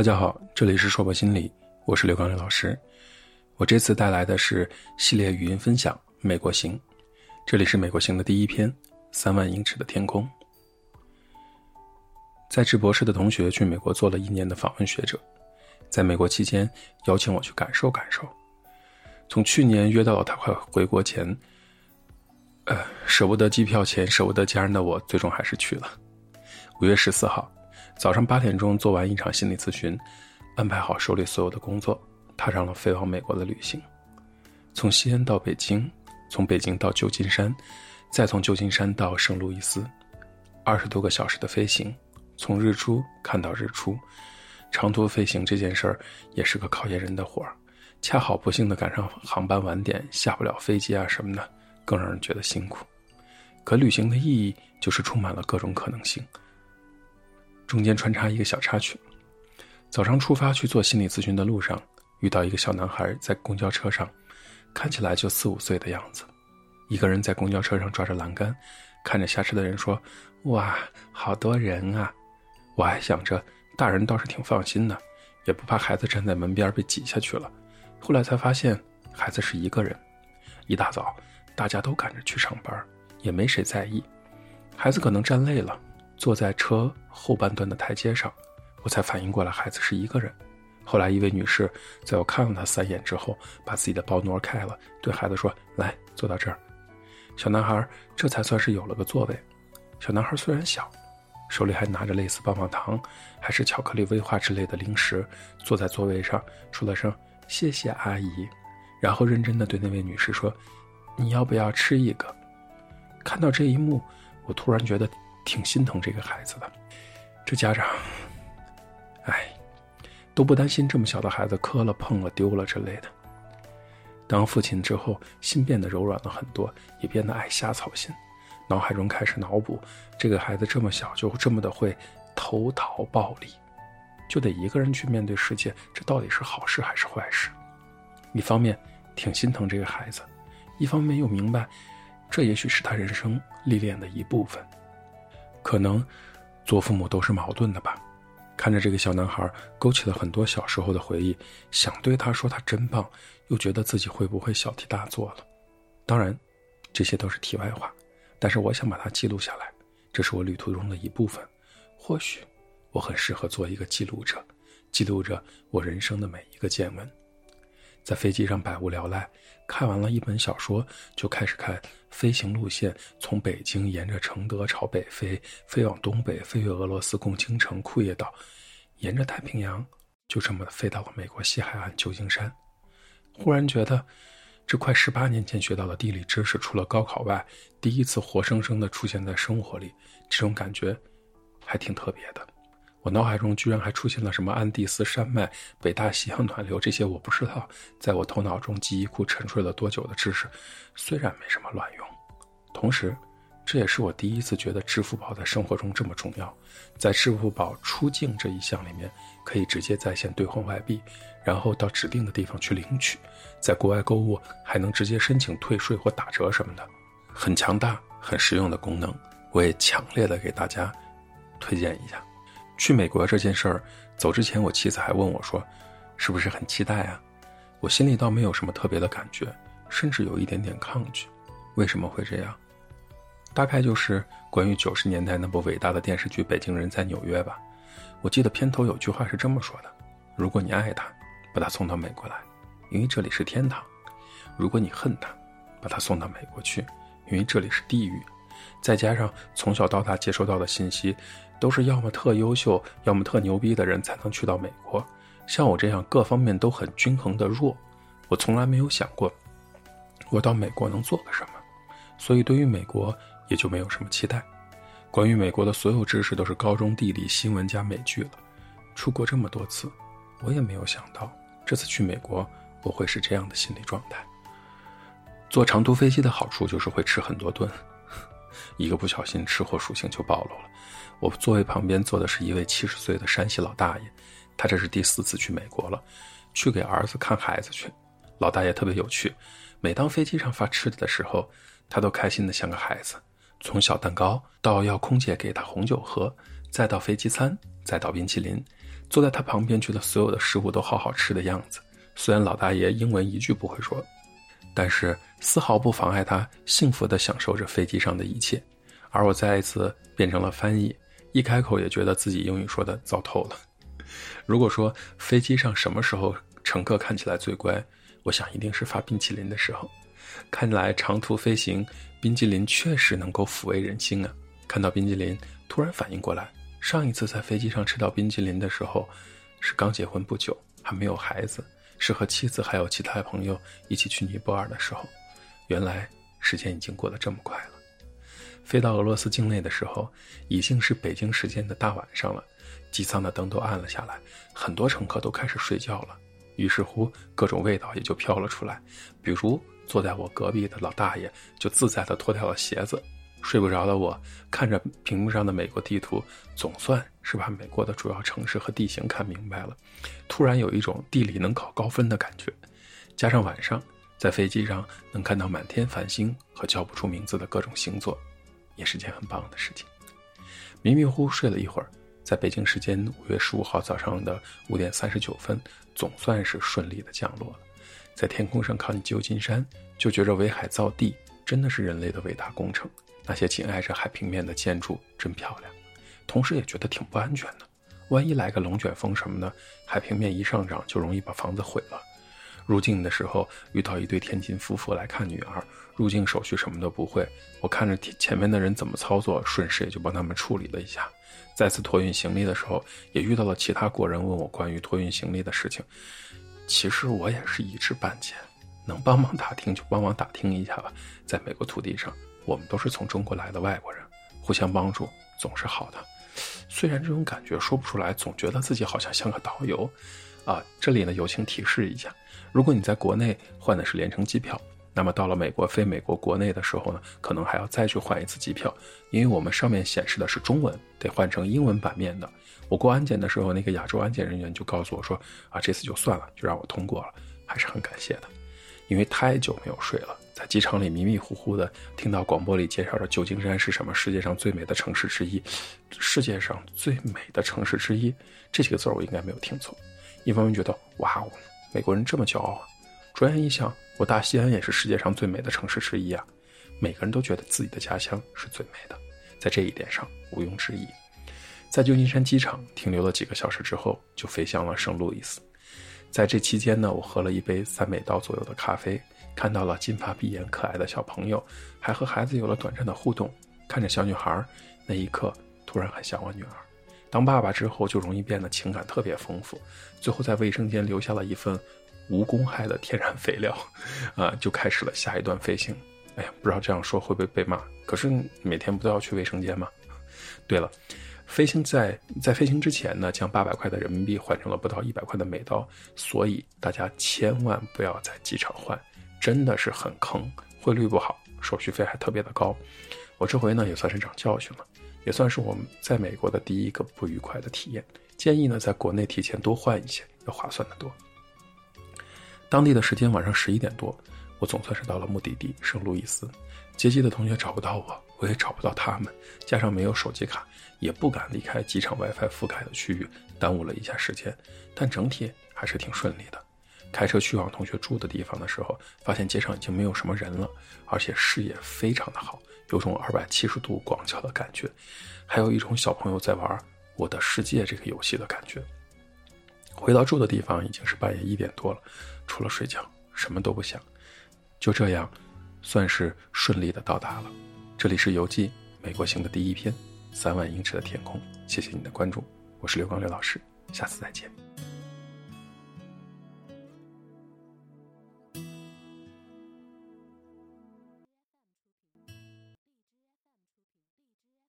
大家好，这里是硕博心理，我是刘刚刘老师。我这次带来的是系列语音分享《美国行》，这里是《美国行》的第一篇《三万英尺的天空》。在职博士的同学去美国做了一年的访问学者，在美国期间邀请我去感受感受。从去年约到了他快回国前，呃，舍不得机票钱，舍不得家人的我，最终还是去了。五月十四号。早上八点钟做完一场心理咨询，安排好手里所有的工作，踏上了飞往美国的旅行。从西安到北京，从北京到旧金山，再从旧金山到圣路易斯，二十多个小时的飞行，从日出看到日出。长途飞行这件事儿也是个考验人的活儿，恰好不幸的赶上航班晚点，下不了飞机啊什么的，更让人觉得辛苦。可旅行的意义就是充满了各种可能性。中间穿插一个小插曲：早上出发去做心理咨询的路上，遇到一个小男孩在公交车上，看起来就四五岁的样子，一个人在公交车上抓着栏杆，看着下车的人说：“哇，好多人啊！”我还想着大人倒是挺放心的，也不怕孩子站在门边被挤下去了。后来才发现，孩子是一个人。一大早，大家都赶着去上班，也没谁在意。孩子可能站累了。坐在车后半段的台阶上，我才反应过来孩子是一个人。后来一位女士在我看了她三眼之后，把自己的包挪开了，对孩子说：“来，坐到这儿。”小男孩这才算是有了个座位。小男孩虽然小，手里还拿着类似棒棒糖，还是巧克力威化之类的零食，坐在座位上说了声“谢谢阿姨”，然后认真的对那位女士说：“你要不要吃一个？”看到这一幕，我突然觉得。挺心疼这个孩子的，这家长，哎，都不担心这么小的孩子磕了、碰了、丢了之类的。当父亲之后，心变得柔软了很多，也变得爱瞎操心，脑海中开始脑补这个孩子这么小就这么的会投桃报李，就得一个人去面对世界，这到底是好事还是坏事？一方面挺心疼这个孩子，一方面又明白，这也许是他人生历练的一部分。可能，做父母都是矛盾的吧。看着这个小男孩，勾起了很多小时候的回忆，想对他说他真棒，又觉得自己会不会小题大做了。当然，这些都是题外话。但是我想把它记录下来，这是我旅途中的一部分。或许，我很适合做一个记录者，记录着我人生的每一个见闻。在飞机上百无聊赖，看完了一本小说，就开始看飞行路线，从北京沿着承德朝北飞，飞往东北，飞越俄罗斯共青城、库页岛，沿着太平洋，就这么飞到了美国西海岸旧金山。忽然觉得，这快十八年前学到的地理知识，除了高考外，第一次活生生的出现在生活里，这种感觉，还挺特别的。我脑海中居然还出现了什么安第斯山脉、北大西洋暖流这些我不知道，在我头脑中记忆库沉睡了多久的知识，虽然没什么卵用，同时，这也是我第一次觉得支付宝在生活中这么重要。在支付宝出境这一项里面，可以直接在线兑换外币，然后到指定的地方去领取，在国外购物还能直接申请退税或打折什么的，很强大、很实用的功能，我也强烈的给大家推荐一下。去美国这件事儿，走之前我妻子还问我说：“是不是很期待啊？”我心里倒没有什么特别的感觉，甚至有一点点抗拒。为什么会这样？大概就是关于九十年代那部伟大的电视剧《北京人在纽约》吧。我记得片头有句话是这么说的：“如果你爱他，把他送到美国来，因为这里是天堂；如果你恨他，把他送到美国去，因为这里是地狱。”再加上从小到大接收到的信息。都是要么特优秀，要么特牛逼的人才能去到美国。像我这样各方面都很均衡的弱，我从来没有想过我到美国能做个什么，所以对于美国也就没有什么期待。关于美国的所有知识都是高中地理、新闻加美剧了。出国这么多次，我也没有想到这次去美国我会是这样的心理状态。坐长途飞机的好处就是会吃很多顿，一个不小心吃货属性就暴露了。我座位旁边坐的是一位七十岁的山西老大爷，他这是第四次去美国了，去给儿子看孩子去。老大爷特别有趣，每当飞机上发吃的的时候，他都开心的像个孩子。从小蛋糕到要空姐给他红酒喝，再到飞机餐，再到冰淇淋，坐在他旁边，觉得所有的食物都好好吃的样子。虽然老大爷英文一句不会说，但是丝毫不妨碍他幸福地享受着飞机上的一切。而我再一次变成了翻译，一开口也觉得自己英语说的糟透了。如果说飞机上什么时候乘客看起来最乖，我想一定是发冰淇淋的时候。看来长途飞行，冰淇淋确实能够抚慰人心啊！看到冰淇淋，突然反应过来，上一次在飞机上吃到冰淇淋的时候，是刚结婚不久，还没有孩子，是和妻子还有其他朋友一起去尼泊尔的时候。原来时间已经过得这么快了。飞到俄罗斯境内的时候，已经是北京时间的大晚上了，机舱的灯都暗了下来，很多乘客都开始睡觉了。于是乎，各种味道也就飘了出来，比如坐在我隔壁的老大爷就自在地脱掉了鞋子。睡不着的我，看着屏幕上的美国地图，总算是把美国的主要城市和地形看明白了。突然有一种地理能考高分的感觉，加上晚上在飞机上能看到满天繁星和叫不出名字的各种星座。也是件很棒的事情。迷迷糊糊睡了一会儿，在北京时间五月十五号早上的五点三十九分，总算是顺利的降落了。在天空上靠近旧金山，就觉着围海造地真的是人类的伟大工程。那些紧挨着海平面的建筑真漂亮，同时也觉得挺不安全的。万一来个龙卷风什么的，海平面一上涨就容易把房子毁了。入境的时候遇到一对天津夫妇来看女儿，入境手续什么都不会，我看着前面的人怎么操作，顺势也就帮他们处理了一下。再次托运行李的时候，也遇到了其他国人问我关于托运行李的事情。其实我也是一知半解，能帮忙打听就帮忙打听一下吧。在美国土地上，我们都是从中国来的外国人，互相帮助总是好的。虽然这种感觉说不出来，总觉得自己好像像个导游。啊，这里呢友情提示一下，如果你在国内换的是联程机票，那么到了美国飞美国国内的时候呢，可能还要再去换一次机票，因为我们上面显示的是中文，得换成英文版面的。我过安检的时候，那个亚洲安检人员就告诉我说，啊，这次就算了，就让我通过了，还是很感谢的。因为太久没有睡了，在机场里迷迷糊糊的听到广播里介绍着旧金山是什么世界上最美的城市之一，世界上最美的城市之一这几个字儿我应该没有听错。一方面觉得哇哦，美国人这么骄傲啊！转眼一想，我大西安也是世界上最美的城市之一啊！每个人都觉得自己的家乡是最美的，在这一点上毋庸置疑。在旧金山机场停留了几个小时之后，就飞向了圣路易斯。在这期间呢，我喝了一杯三美刀左右的咖啡，看到了金发碧眼可爱的小朋友，还和孩子有了短暂的互动。看着小女孩，那一刻突然很想我女儿。当爸爸之后，就容易变得情感特别丰富，最后在卫生间留下了一份无公害的天然肥料，啊，就开始了下一段飞行。哎呀，不知道这样说会不会被骂？可是每天不都要去卫生间吗？对了，飞行在在飞行之前呢，将八百块的人民币换成了不到一百块的美刀，所以大家千万不要在机场换，真的是很坑，汇率不好，手续费还特别的高。我这回呢也算是长教训了。也算是我们在美国的第一个不愉快的体验。建议呢，在国内提前多换一些，要划算的多。当地的时间晚上十一点多，我总算是到了目的地圣路易斯。接机的同学找不到我，我也找不到他们，加上没有手机卡，也不敢离开机场 WiFi 覆盖的区域，耽误了一下时间。但整体还是挺顺利的。开车去往同学住的地方的时候，发现街上已经没有什么人了，而且视野非常的好。有种二百七十度广角的感觉，还有一种小朋友在玩《我的世界》这个游戏的感觉。回到住的地方已经是半夜一点多了，除了睡觉什么都不想。就这样，算是顺利的到达了。这里是游记美国行的第一篇，三万英尺的天空。谢谢你的关注，我是刘刚刘老师，下次再见。